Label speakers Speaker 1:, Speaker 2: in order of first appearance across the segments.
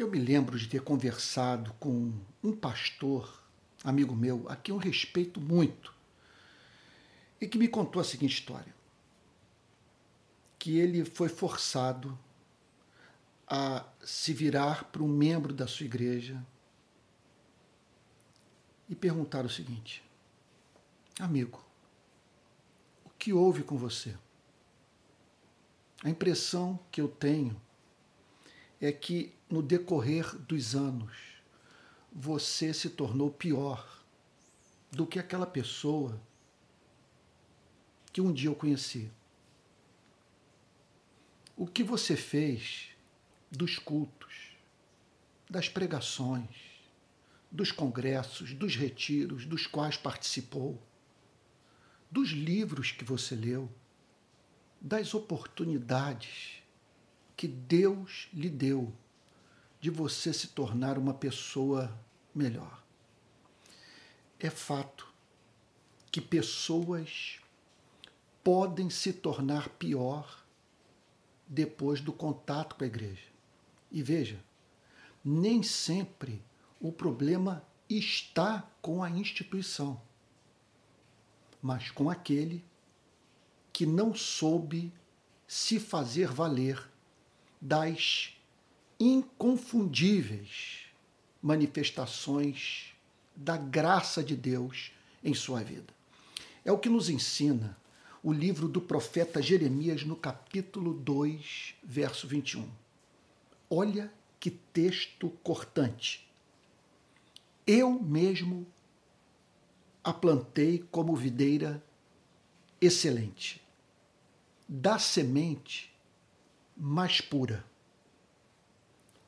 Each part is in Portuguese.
Speaker 1: Eu me lembro de ter conversado com um pastor, amigo meu, a quem eu respeito muito, e que me contou a seguinte história: que ele foi forçado a se virar para um membro da sua igreja e perguntar o seguinte: Amigo, o que houve com você? A impressão que eu tenho é que no decorrer dos anos você se tornou pior do que aquela pessoa que um dia eu conheci. O que você fez dos cultos, das pregações, dos congressos, dos retiros dos quais participou, dos livros que você leu, das oportunidades que Deus lhe deu de você se tornar uma pessoa melhor. É fato que pessoas podem se tornar pior depois do contato com a igreja. E veja, nem sempre o problema está com a instituição, mas com aquele que não soube se fazer valer das inconfundíveis manifestações da graça de Deus em sua vida. É o que nos ensina o livro do profeta Jeremias no capítulo 2, verso 21. Olha que texto cortante. Eu mesmo a plantei como videira excelente, da semente mais pura.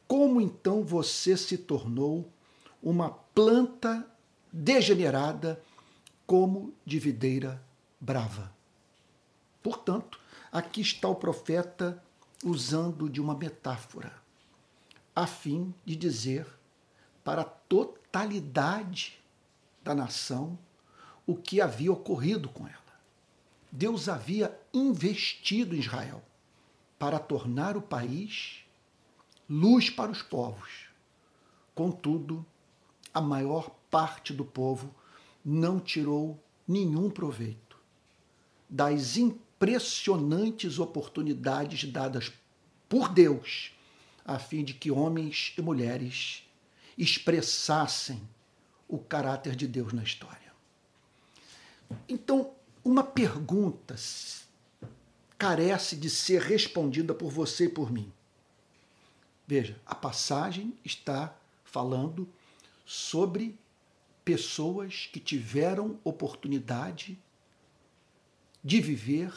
Speaker 1: Como então você se tornou uma planta degenerada como de videira brava? Portanto, aqui está o profeta usando de uma metáfora, a fim de dizer para a totalidade da nação o que havia ocorrido com ela. Deus havia investido em Israel para tornar o país luz para os povos. Contudo, a maior parte do povo não tirou nenhum proveito das impressionantes oportunidades dadas por Deus, a fim de que homens e mulheres expressassem o caráter de Deus na história. Então, uma pergunta carece de ser respondida por você e por mim. Veja, a passagem está falando sobre pessoas que tiveram oportunidade de viver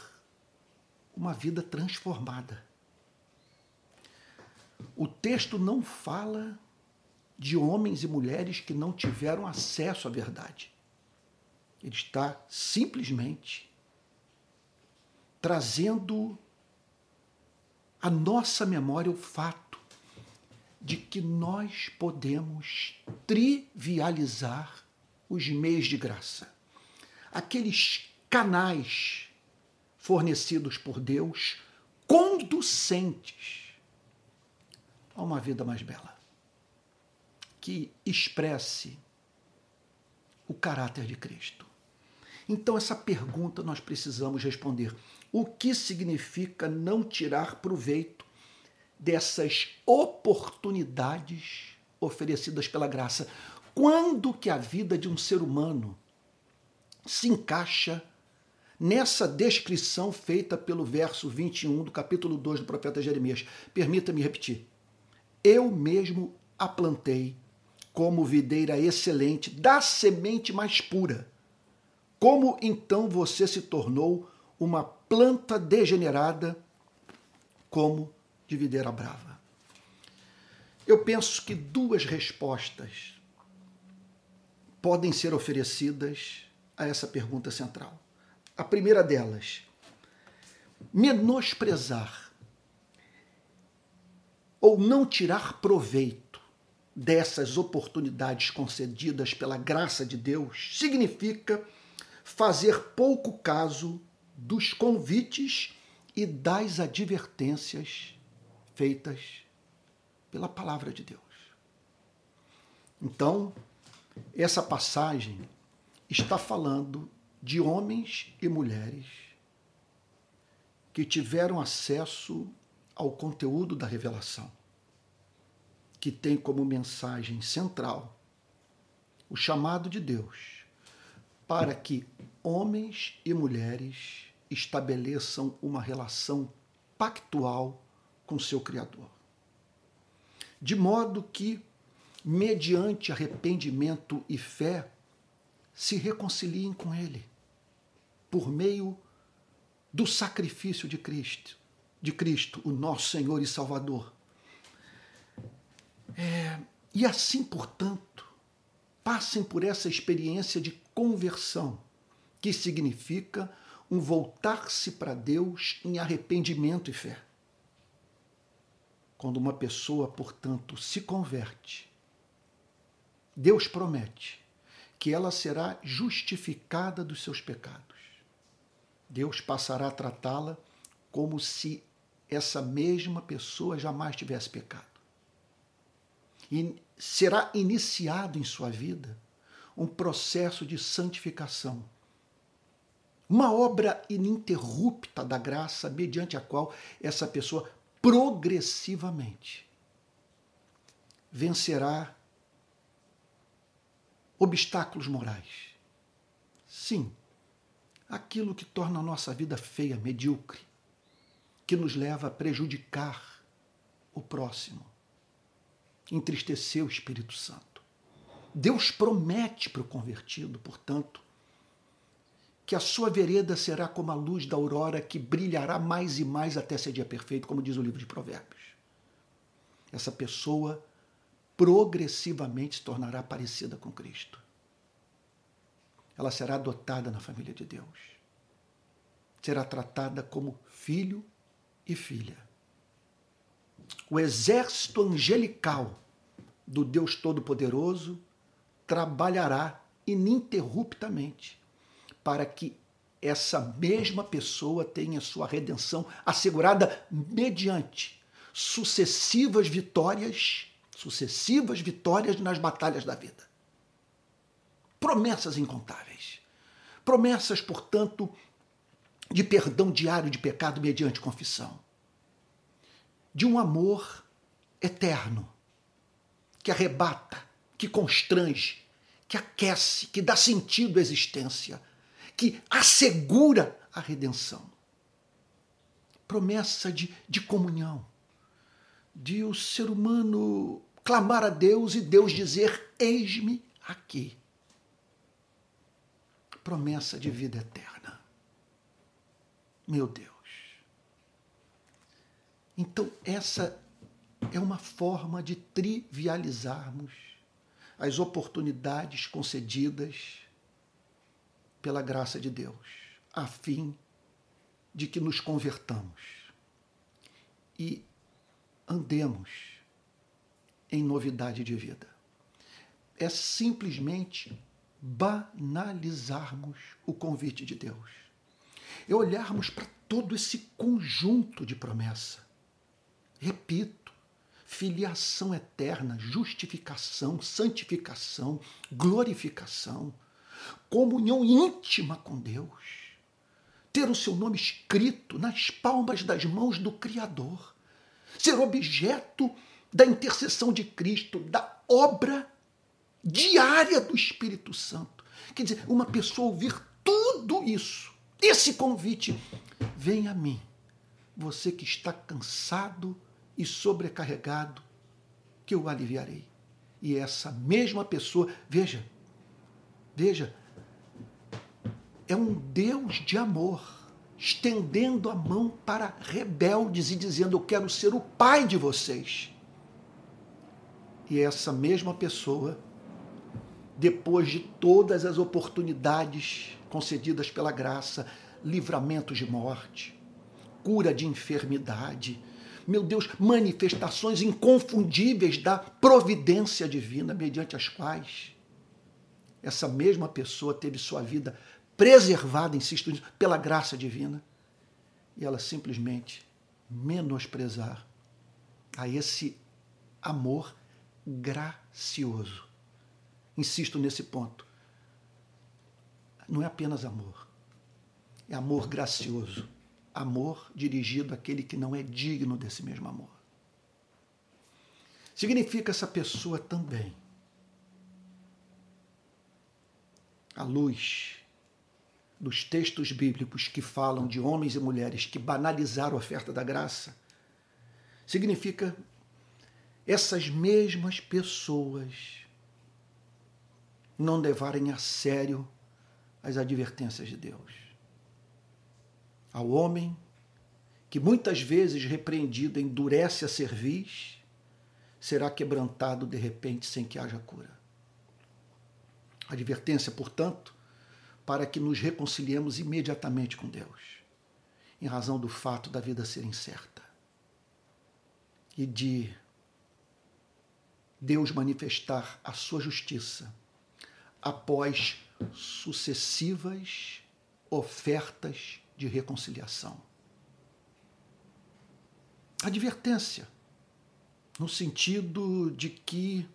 Speaker 1: uma vida transformada. O texto não fala de homens e mulheres que não tiveram acesso à verdade. Ele está simplesmente trazendo à nossa memória o fato de que nós podemos trivializar os meios de graça. Aqueles canais fornecidos por Deus, conducentes a uma vida mais bela, que expresse o caráter de Cristo. Então, essa pergunta nós precisamos responder. O que significa não tirar proveito dessas oportunidades oferecidas pela graça? Quando que a vida de um ser humano se encaixa nessa descrição feita pelo verso 21 do capítulo 2 do profeta Jeremias. Permita-me repetir. Eu mesmo a plantei como videira excelente, da semente mais pura. Como então você se tornou uma planta degenerada como de videira brava? Eu penso que duas respostas podem ser oferecidas a essa pergunta central. A primeira delas, menosprezar ou não tirar proveito dessas oportunidades concedidas pela graça de Deus significa fazer pouco caso dos convites e das advertências feitas pela palavra de Deus. Então, essa passagem está falando de homens e mulheres que tiveram acesso ao conteúdo da revelação, que tem como mensagem central o chamado de Deus para que homens e mulheres estabeleçam uma relação pactual com seu Criador. De modo que, mediante arrependimento e fé, se reconciliem com Ele, por meio do sacrifício de Cristo, de Cristo, o nosso Senhor e Salvador. É, e assim, portanto, passem por essa experiência de conversão, que significa um voltar-se para Deus em arrependimento e fé. Quando uma pessoa, portanto, se converte, Deus promete que ela será justificada dos seus pecados. Deus passará a tratá-la como se essa mesma pessoa jamais tivesse pecado. E será iniciado em sua vida um processo de santificação. Uma obra ininterrupta da graça, mediante a qual essa pessoa progressivamente vencerá obstáculos morais. Sim, aquilo que torna a nossa vida feia, medíocre, que nos leva a prejudicar o próximo, entristecer o Espírito Santo. Deus promete para o convertido, portanto, que a sua vereda será como a luz da aurora que brilhará mais e mais até ser dia perfeito, como diz o livro de Provérbios. Essa pessoa progressivamente se tornará parecida com Cristo. Ela será adotada na família de Deus. Será tratada como filho e filha. O exército angelical do Deus Todo-Poderoso trabalhará ininterruptamente para que essa mesma pessoa tenha sua redenção assegurada mediante sucessivas vitórias sucessivas vitórias nas batalhas da vida. Promessas incontáveis. Promessas, portanto, de perdão diário de pecado mediante confissão. De um amor eterno, que arrebata, que constrange, que aquece, que dá sentido à existência, que assegura a redenção. Promessa de, de comunhão, de o ser humano clamar a Deus e Deus dizer: Eis-me aqui. Promessa de vida eterna. Meu Deus. Então, essa é uma forma de trivializarmos as oportunidades concedidas pela graça de Deus, a fim de que nos convertamos e andemos em novidade de vida. É simplesmente banalizarmos o convite de Deus. É olharmos para todo esse conjunto de promessa. Repito, filiação eterna, justificação, santificação, glorificação, comunhão íntima com Deus, ter o seu nome escrito nas palmas das mãos do Criador, ser objeto da intercessão de Cristo, da obra diária do Espírito Santo. Quer dizer, uma pessoa ouvir tudo isso, esse convite, vem a mim, você que está cansado e sobrecarregado, que eu aliviarei. E essa mesma pessoa, veja, veja, é um Deus de amor, estendendo a mão para rebeldes e dizendo: Eu quero ser o pai de vocês. E essa mesma pessoa, depois de todas as oportunidades concedidas pela graça, livramentos de morte, cura de enfermidade, meu Deus, manifestações inconfundíveis da providência divina, mediante as quais essa mesma pessoa teve sua vida preservada, insisto pela graça divina, e ela simplesmente menosprezar a esse amor gracioso. Insisto nesse ponto, não é apenas amor, é amor gracioso, amor dirigido àquele que não é digno desse mesmo amor. Significa essa pessoa também, à luz dos textos bíblicos que falam de homens e mulheres que banalizaram a oferta da graça, significa essas mesmas pessoas não levarem a sério as advertências de Deus. Ao homem que muitas vezes repreendido endurece a cerviz, será quebrantado de repente sem que haja cura. Advertência, portanto, para que nos reconciliemos imediatamente com Deus, em razão do fato da vida ser incerta e de Deus manifestar a sua justiça após sucessivas ofertas de reconciliação. Advertência, no sentido de que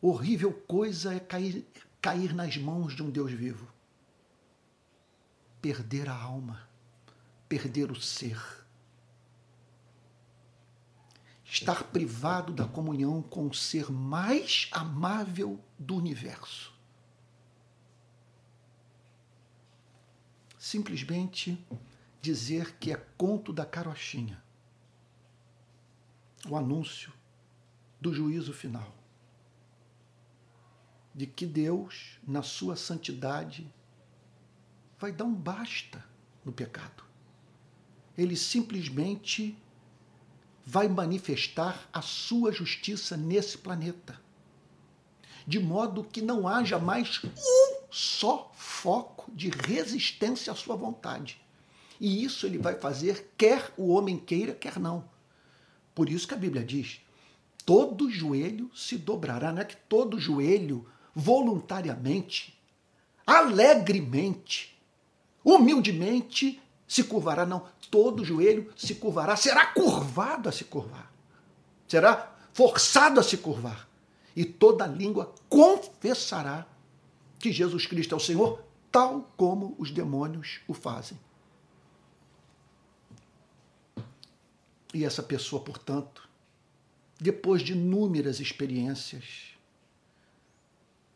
Speaker 1: horrível coisa é cair, cair nas mãos de um Deus vivo. Perder a alma, perder o ser. Estar privado da comunhão com o ser mais amável do universo. Simplesmente dizer que é conto da carochinha. O anúncio do juízo final de que Deus, na sua santidade, vai dar um basta no pecado. Ele simplesmente vai manifestar a sua justiça nesse planeta. De modo que não haja mais só foco de resistência à sua vontade. E isso ele vai fazer, quer o homem queira, quer não. Por isso que a Bíblia diz: todo joelho se dobrará. Não é que todo joelho voluntariamente, alegremente, humildemente se curvará, não. Todo joelho se curvará, será curvado a se curvar, será forçado a se curvar, e toda língua confessará que Jesus Cristo é o Senhor, tal como os demônios o fazem. E essa pessoa, portanto, depois de inúmeras experiências,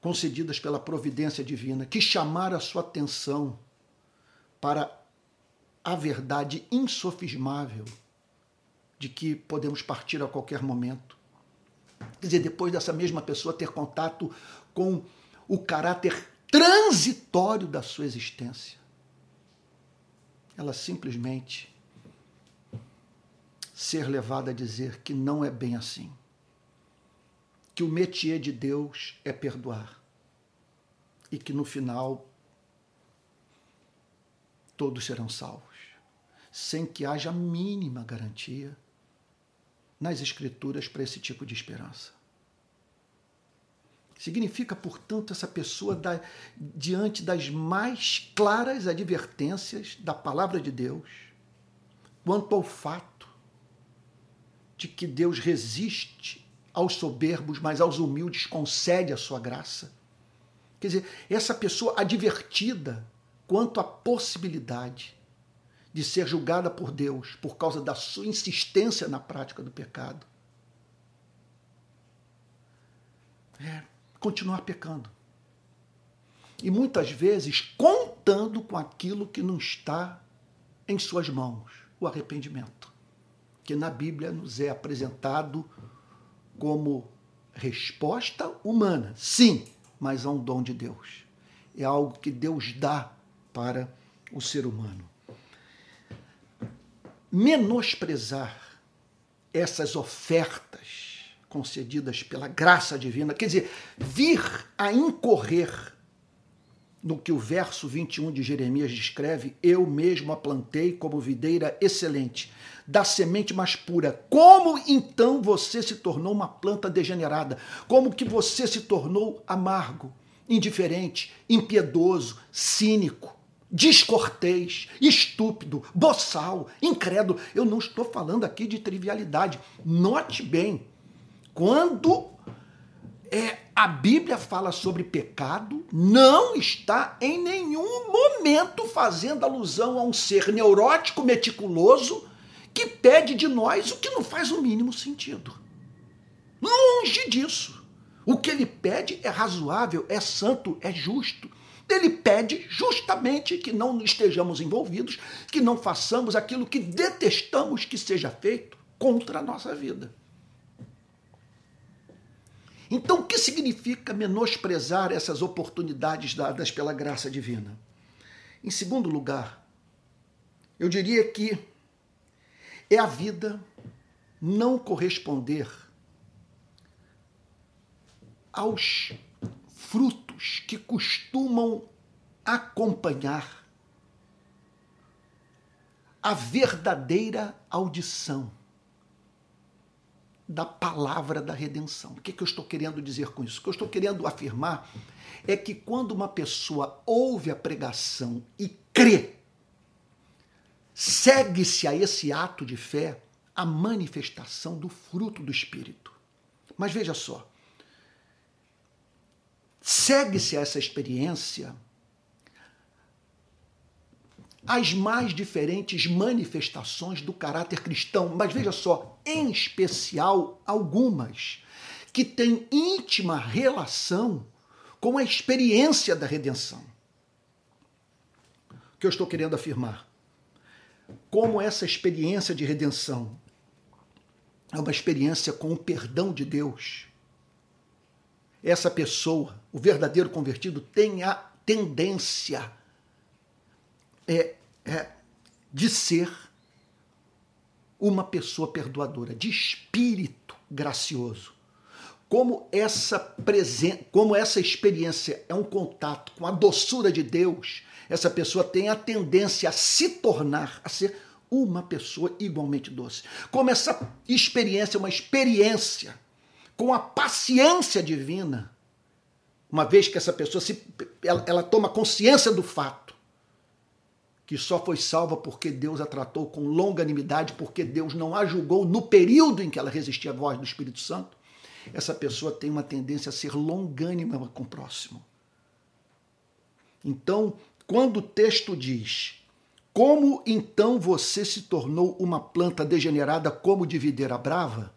Speaker 1: concedidas pela providência divina, que chamaram a sua atenção para a verdade insofismável de que podemos partir a qualquer momento. Quer dizer, depois dessa mesma pessoa ter contato com o caráter transitório da sua existência, ela simplesmente ser levada a dizer que não é bem assim que o métier de Deus é perdoar e que no final todos serão salvos, sem que haja a mínima garantia nas Escrituras para esse tipo de esperança. Significa, portanto, essa pessoa da, diante das mais claras advertências da palavra de Deus quanto ao fato de que Deus resiste aos soberbos, mas aos humildes concede a sua graça. Quer dizer, essa pessoa advertida quanto à possibilidade de ser julgada por Deus por causa da sua insistência na prática do pecado. É continuar pecando. E muitas vezes contando com aquilo que não está em suas mãos, o arrependimento, que na Bíblia nos é apresentado como resposta humana, sim, mas é um dom de Deus. É algo que Deus dá para o ser humano. Menosprezar essas ofertas concedidas pela graça divina, quer dizer, vir a incorrer no que o verso 21 de Jeremias descreve, eu mesmo a plantei como videira excelente, da semente mais pura. Como então você se tornou uma planta degenerada? Como que você se tornou amargo, indiferente, impiedoso, cínico? descortês, estúpido, boçal, incrédulo. Eu não estou falando aqui de trivialidade. Note bem, quando é, a Bíblia fala sobre pecado, não está em nenhum momento fazendo alusão a um ser neurótico, meticuloso, que pede de nós o que não faz o mínimo sentido. Longe disso. O que ele pede é razoável, é santo, é justo. Ele pede justamente que não estejamos envolvidos, que não façamos aquilo que detestamos que seja feito contra a nossa vida. Então, o que significa menosprezar essas oportunidades dadas pela graça divina? Em segundo lugar, eu diria que é a vida não corresponder aos frutos que costumam acompanhar a verdadeira audição da palavra da redenção. O que, é que eu estou querendo dizer com isso? O que eu estou querendo afirmar é que quando uma pessoa ouve a pregação e crê, segue-se a esse ato de fé a manifestação do fruto do Espírito. Mas veja só, segue-se a essa experiência as mais diferentes manifestações do caráter cristão, mas veja só, em especial algumas que têm íntima relação com a experiência da redenção. O que eu estou querendo afirmar? Como essa experiência de redenção é uma experiência com o perdão de Deus. Essa pessoa, o verdadeiro convertido, tem a tendência é, é, de ser uma pessoa perdoadora, de espírito gracioso. Como essa presen como essa experiência é um contato com a doçura de Deus, essa pessoa tem a tendência a se tornar, a ser uma pessoa igualmente doce. Como essa experiência é uma experiência com a paciência divina, uma vez que essa pessoa se, ela, ela toma consciência do fato que só foi salva porque Deus a tratou com longanimidade, porque Deus não a julgou no período em que ela resistia à voz do Espírito Santo, essa pessoa tem uma tendência a ser longânima com o próximo. Então, quando o texto diz: Como então você se tornou uma planta degenerada como de videira brava?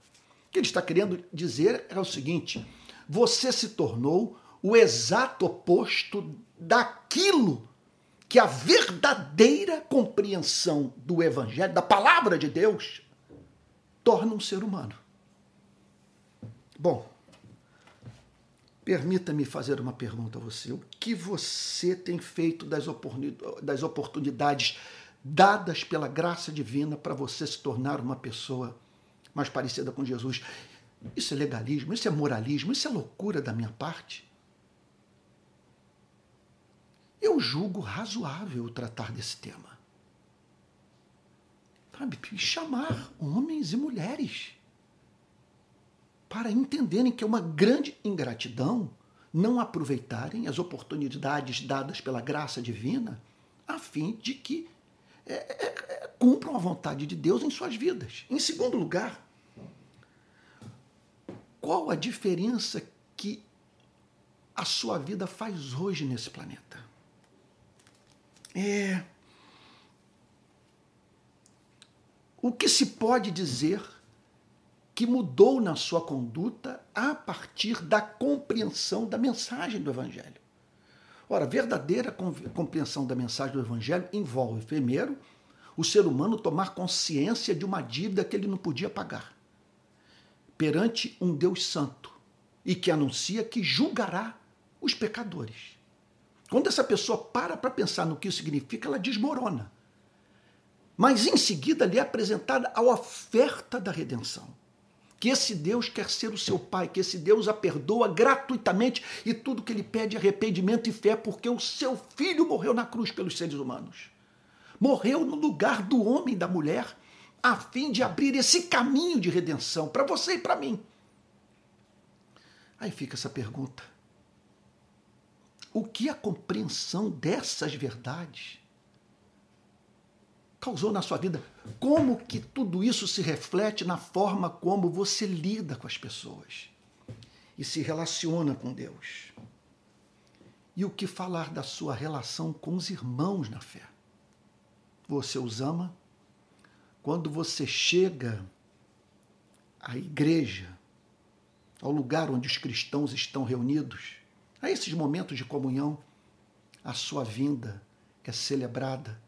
Speaker 1: O que ele está querendo dizer é o seguinte: você se tornou o exato oposto daquilo que a verdadeira compreensão do Evangelho, da palavra de Deus, torna um ser humano. Bom, permita-me fazer uma pergunta a você. O que você tem feito das oportunidades dadas pela graça divina para você se tornar uma pessoa mais parecida com Jesus? Isso é legalismo, isso é moralismo, isso é loucura da minha parte eu julgo razoável tratar desse tema. Sabe? Chamar homens e mulheres para entenderem que é uma grande ingratidão não aproveitarem as oportunidades dadas pela graça divina a fim de que é, é, é, cumpram a vontade de Deus em suas vidas. Em segundo lugar, qual a diferença que a sua vida faz hoje nesse planeta? É... O que se pode dizer que mudou na sua conduta a partir da compreensão da mensagem do Evangelho? Ora, verdadeira compreensão da mensagem do Evangelho envolve, primeiro, o ser humano tomar consciência de uma dívida que ele não podia pagar perante um Deus santo e que anuncia que julgará os pecadores. Quando essa pessoa para para pensar no que isso significa, ela desmorona. Mas em seguida lhe é apresentada a oferta da redenção. Que esse Deus quer ser o seu Pai, que esse Deus a perdoa gratuitamente e tudo que ele pede é arrependimento e fé, porque o seu filho morreu na cruz pelos seres humanos. Morreu no lugar do homem e da mulher, a fim de abrir esse caminho de redenção para você e para mim. Aí fica essa pergunta o que a compreensão dessas verdades causou na sua vida. Como que tudo isso se reflete na forma como você lida com as pessoas. e se relaciona com Deus. E o que falar da sua relação com os irmãos na fé? Você os ama? Quando você chega à igreja, ao lugar onde os cristãos estão reunidos, a esses momentos de comunhão, a sua vinda é celebrada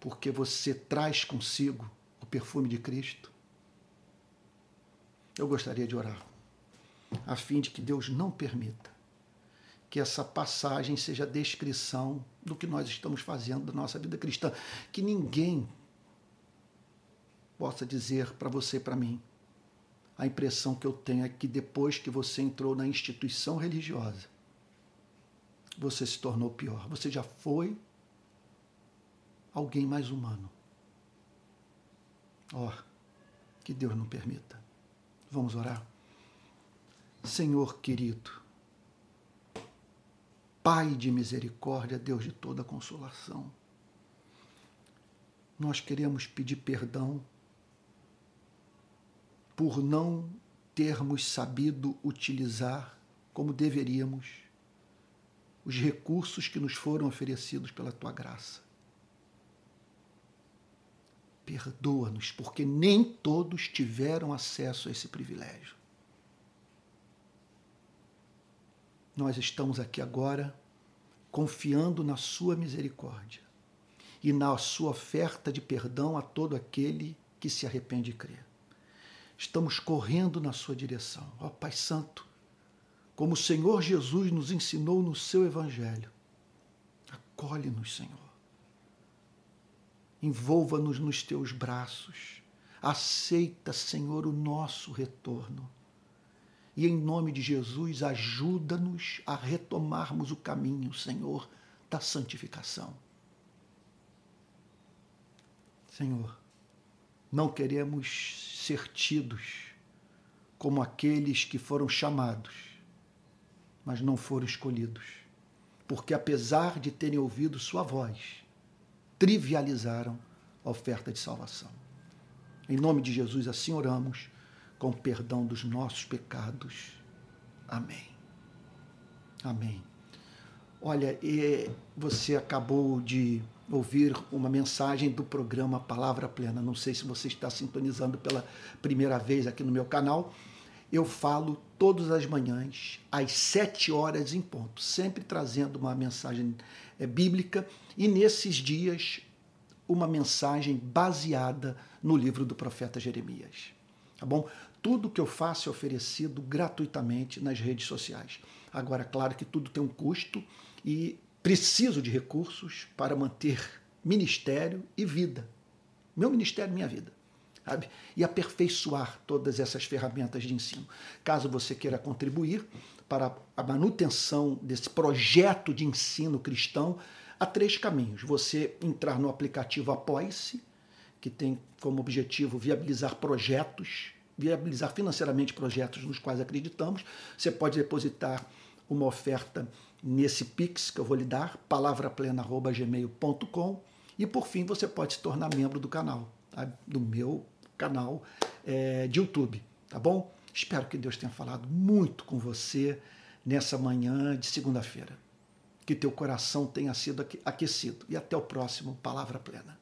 Speaker 1: porque você traz consigo o perfume de Cristo. Eu gostaria de orar, a fim de que Deus não permita que essa passagem seja a descrição do que nós estamos fazendo da nossa vida cristã. Que ninguém possa dizer para você e para mim. A impressão que eu tenho é que depois que você entrou na instituição religiosa, você se tornou pior. Você já foi alguém mais humano. Ó, oh, que Deus não permita. Vamos orar. Senhor querido, Pai de misericórdia, Deus de toda consolação. Nós queremos pedir perdão por não termos sabido utilizar como deveríamos os recursos que nos foram oferecidos pela tua graça. Perdoa-nos, porque nem todos tiveram acesso a esse privilégio. nós estamos aqui agora confiando na Sua misericórdia e na Sua oferta de perdão a todo aquele que se arrepende e crê. Estamos correndo na Sua direção. Ó Pai Santo, como o Senhor Jesus nos ensinou no seu Evangelho, acolhe-nos, Senhor. Envolva-nos nos teus braços. Aceita, Senhor, o nosso retorno e em nome de Jesus, ajuda-nos a retomarmos o caminho, Senhor, da santificação. Senhor, não queremos ser tidos como aqueles que foram chamados, mas não foram escolhidos, porque apesar de terem ouvido Sua voz, trivializaram a oferta de salvação. Em nome de Jesus, assim oramos com perdão dos nossos pecados. Amém. Amém. Olha, você acabou de ouvir uma mensagem do programa Palavra Plena. Não sei se você está sintonizando pela primeira vez aqui no meu canal. Eu falo todas as manhãs, às sete horas em ponto, sempre trazendo uma mensagem é, bíblica e nesses dias uma mensagem baseada no livro do profeta Jeremias. Tá bom? tudo que eu faço é oferecido gratuitamente nas redes sociais. Agora, claro que tudo tem um custo e preciso de recursos para manter ministério e vida. Meu ministério, minha vida. Sabe? E aperfeiçoar todas essas ferramentas de ensino. Caso você queira contribuir para a manutenção desse projeto de ensino cristão, há três caminhos. Você entrar no aplicativo Apoie-se, que tem como objetivo viabilizar projetos viabilizar financeiramente projetos nos quais acreditamos, você pode depositar uma oferta nesse Pix que eu vou lhe dar, palavraplena.gmail.com e por fim você pode se tornar membro do canal, tá? do meu canal é, de YouTube, tá bom? Espero que Deus tenha falado muito com você nessa manhã de segunda-feira. Que teu coração tenha sido aquecido. E até o próximo Palavra Plena.